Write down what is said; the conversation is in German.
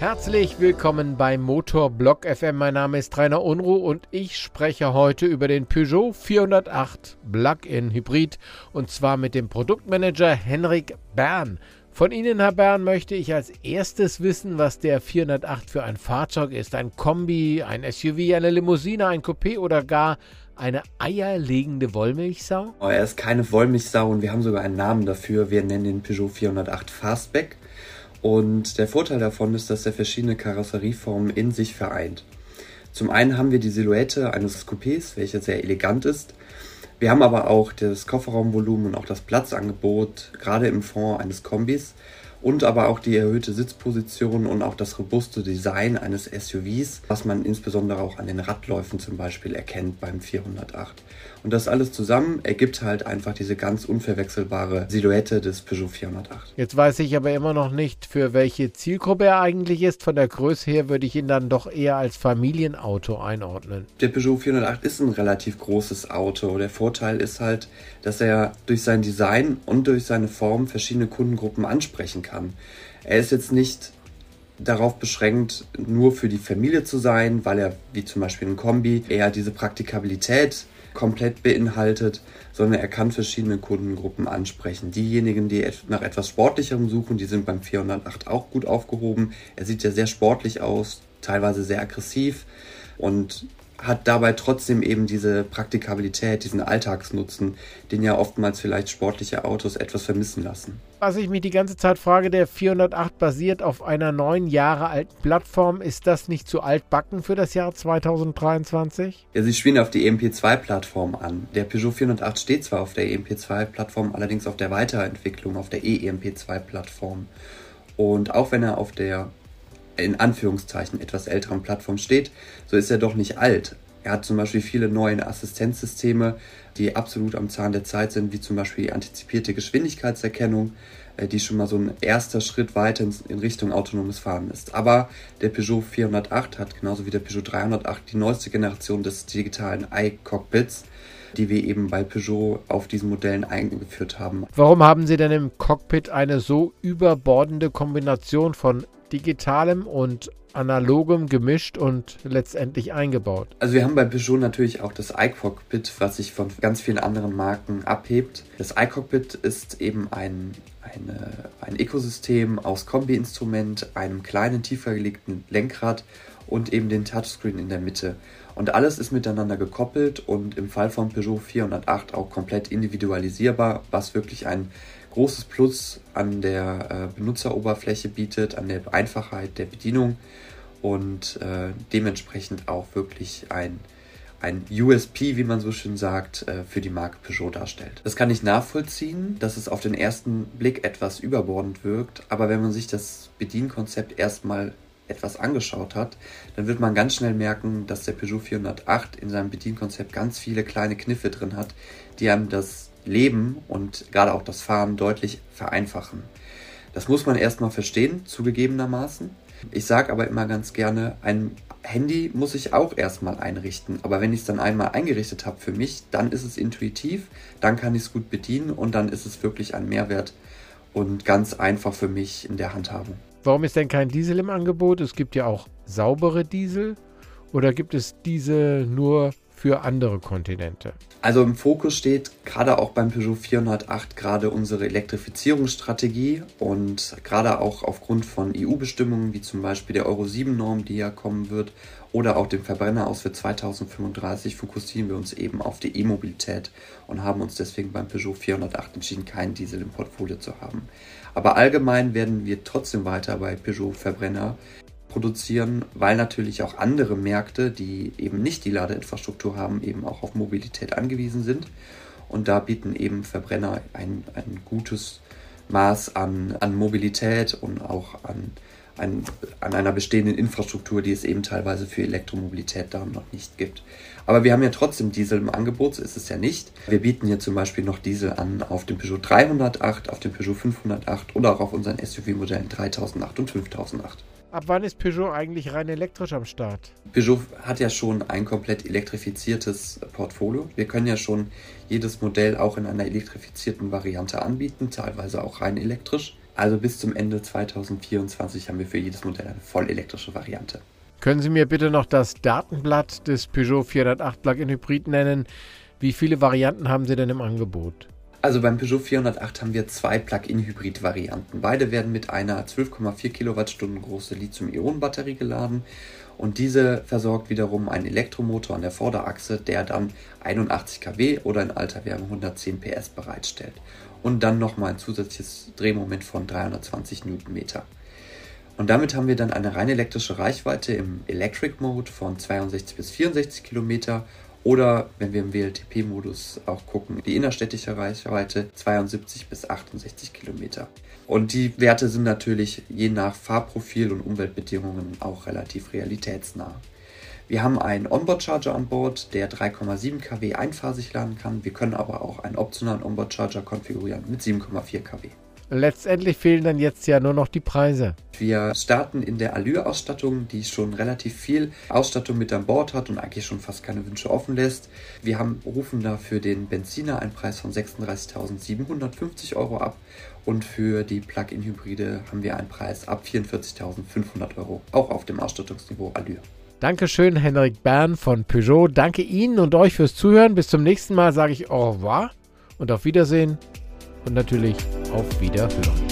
Herzlich willkommen bei Motorblock FM. Mein Name ist Rainer Unruh und ich spreche heute über den Peugeot 408 Plug-in Hybrid und zwar mit dem Produktmanager Henrik Bern. Von Ihnen, Herr Bern, möchte ich als erstes wissen, was der 408 für ein Fahrzeug ist. Ein Kombi, ein SUV, eine Limousine, ein Coupé oder gar eine eierlegende Wollmilchsau? Oh, er ist keine Wollmilchsau und wir haben sogar einen Namen dafür. Wir nennen den Peugeot 408 Fastback. Und der Vorteil davon ist, dass er verschiedene Karosserieformen in sich vereint. Zum einen haben wir die Silhouette eines Coupés, welche sehr elegant ist. Wir haben aber auch das Kofferraumvolumen und auch das Platzangebot, gerade im Fond eines Kombis und aber auch die erhöhte Sitzposition und auch das robuste Design eines SUVs, was man insbesondere auch an den Radläufen zum Beispiel erkennt beim 408. Und das alles zusammen ergibt halt einfach diese ganz unverwechselbare Silhouette des Peugeot 408. Jetzt weiß ich aber immer noch nicht, für welche Zielgruppe er eigentlich ist. Von der Größe her würde ich ihn dann doch eher als Familienauto einordnen. Der Peugeot 408 ist ein relativ großes Auto. Der Vorteil ist halt, dass er durch sein Design und durch seine Form verschiedene Kundengruppen ansprechen kann. Er ist jetzt nicht darauf beschränkt, nur für die Familie zu sein, weil er, wie zum Beispiel ein Kombi, eher diese Praktikabilität komplett beinhaltet, sondern er kann verschiedene Kundengruppen ansprechen. Diejenigen, die nach etwas Sportlicherem suchen, die sind beim 408 auch gut aufgehoben. Er sieht ja sehr sportlich aus, teilweise sehr aggressiv und hat dabei trotzdem eben diese Praktikabilität, diesen Alltagsnutzen, den ja oftmals vielleicht sportliche Autos etwas vermissen lassen. Was ich mich die ganze Zeit frage, der 408 basiert auf einer neun Jahre alten Plattform. Ist das nicht zu altbacken für das Jahr 2023? Ja, sie spielen auf die EMP2-Plattform an. Der Peugeot 408 steht zwar auf der EMP2-Plattform, allerdings auf der Weiterentwicklung, auf der EEMP2-Plattform. Und auch wenn er auf der in Anführungszeichen etwas älteren Plattform steht, so ist er doch nicht alt. Er hat zum Beispiel viele neue Assistenzsysteme, die absolut am Zahn der Zeit sind, wie zum Beispiel die antizipierte Geschwindigkeitserkennung, äh, die schon mal so ein erster Schritt weiter in Richtung autonomes Fahren ist. Aber der Peugeot 408 hat genauso wie der Peugeot 308 die neueste Generation des digitalen iCockpits, die wir eben bei Peugeot auf diesen Modellen eingeführt haben. Warum haben Sie denn im Cockpit eine so überbordende Kombination von digitalem und analogem gemischt und letztendlich eingebaut. Also wir haben bei Peugeot natürlich auch das iCockpit, was sich von ganz vielen anderen Marken abhebt. Das iCockpit ist eben ein, eine, ein Ökosystem aus Kombi-Instrument, einem kleinen tiefer gelegten Lenkrad und eben den Touchscreen in der Mitte. Und alles ist miteinander gekoppelt und im Fall von Peugeot 408 auch komplett individualisierbar, was wirklich ein großes Plus an der äh, Benutzeroberfläche bietet, an der Einfachheit der Bedienung und äh, dementsprechend auch wirklich ein, ein USP, wie man so schön sagt, äh, für die Marke Peugeot darstellt. Das kann ich nachvollziehen, dass es auf den ersten Blick etwas überbordend wirkt, aber wenn man sich das Bedienkonzept erstmal etwas angeschaut hat, dann wird man ganz schnell merken, dass der Peugeot 408 in seinem Bedienkonzept ganz viele kleine Kniffe drin hat, die einem das Leben und gerade auch das Fahren deutlich vereinfachen. Das muss man erstmal verstehen, zugegebenermaßen. Ich sage aber immer ganz gerne, ein Handy muss ich auch erstmal einrichten. Aber wenn ich es dann einmal eingerichtet habe für mich, dann ist es intuitiv, dann kann ich es gut bedienen und dann ist es wirklich ein Mehrwert und ganz einfach für mich in der Handhabung. Warum ist denn kein Diesel im Angebot? Es gibt ja auch saubere Diesel. Oder gibt es Diesel nur für andere Kontinente? Also im Fokus steht gerade auch beim Peugeot 408 gerade unsere Elektrifizierungsstrategie und gerade auch aufgrund von EU-Bestimmungen wie zum Beispiel der Euro 7-Norm, die ja kommen wird, oder auch dem Verbrenner aus für 2035 fokussieren wir uns eben auf die E-Mobilität und haben uns deswegen beim Peugeot 408 entschieden, keinen Diesel im Portfolio zu haben. Aber allgemein werden wir trotzdem weiter bei Peugeot Verbrenner produzieren, weil natürlich auch andere Märkte, die eben nicht die Ladeinfrastruktur haben, eben auch auf Mobilität angewiesen sind. Und da bieten eben Verbrenner ein, ein gutes Maß an, an Mobilität und auch an, an, an einer bestehenden Infrastruktur, die es eben teilweise für Elektromobilität da noch nicht gibt. Aber wir haben ja trotzdem Diesel im Angebot, so ist es ja nicht. Wir bieten hier zum Beispiel noch Diesel an auf dem Peugeot 308, auf dem Peugeot 508 oder auch auf unseren SUV-Modellen 3008 und 5008. Ab wann ist Peugeot eigentlich rein elektrisch am Start? Peugeot hat ja schon ein komplett elektrifiziertes Portfolio. Wir können ja schon jedes Modell auch in einer elektrifizierten Variante anbieten, teilweise auch rein elektrisch. Also bis zum Ende 2024 haben wir für jedes Modell eine vollelektrische Variante. Können Sie mir bitte noch das Datenblatt des Peugeot 408 Plug-in Hybrid nennen? Wie viele Varianten haben Sie denn im Angebot? Also beim Peugeot 408 haben wir zwei Plug-in-Hybrid-Varianten. Beide werden mit einer 12,4 Kilowattstunden große Lithium-Ionen-Batterie geladen und diese versorgt wiederum einen Elektromotor an der Vorderachse, der dann 81 kW oder in alter Wärme 110 PS bereitstellt und dann nochmal ein zusätzliches Drehmoment von 320 Newtonmeter. Und damit haben wir dann eine rein elektrische Reichweite im Electric Mode von 62 bis 64 Kilometer oder wenn wir im WLTP-Modus auch gucken, die innerstädtische Reichweite 72 bis 68 Kilometer. Und die Werte sind natürlich je nach Fahrprofil und Umweltbedingungen auch relativ realitätsnah. Wir haben einen Onboard-Charger an Bord, der 3,7 kW einphasig laden kann. Wir können aber auch einen optionalen Onboard-Charger konfigurieren mit 7,4 kW. Letztendlich fehlen dann jetzt ja nur noch die Preise. Wir starten in der Allure-Ausstattung, die schon relativ viel Ausstattung mit an Bord hat und eigentlich schon fast keine Wünsche offen lässt. Wir haben, rufen da für den Benziner einen Preis von 36.750 Euro ab und für die Plug-in-Hybride haben wir einen Preis ab 44.500 Euro, auch auf dem Ausstattungsniveau Allure. Dankeschön, Henrik Bern von Peugeot. Danke Ihnen und euch fürs Zuhören. Bis zum nächsten Mal sage ich au revoir und auf Wiedersehen und natürlich auf Wiederhören.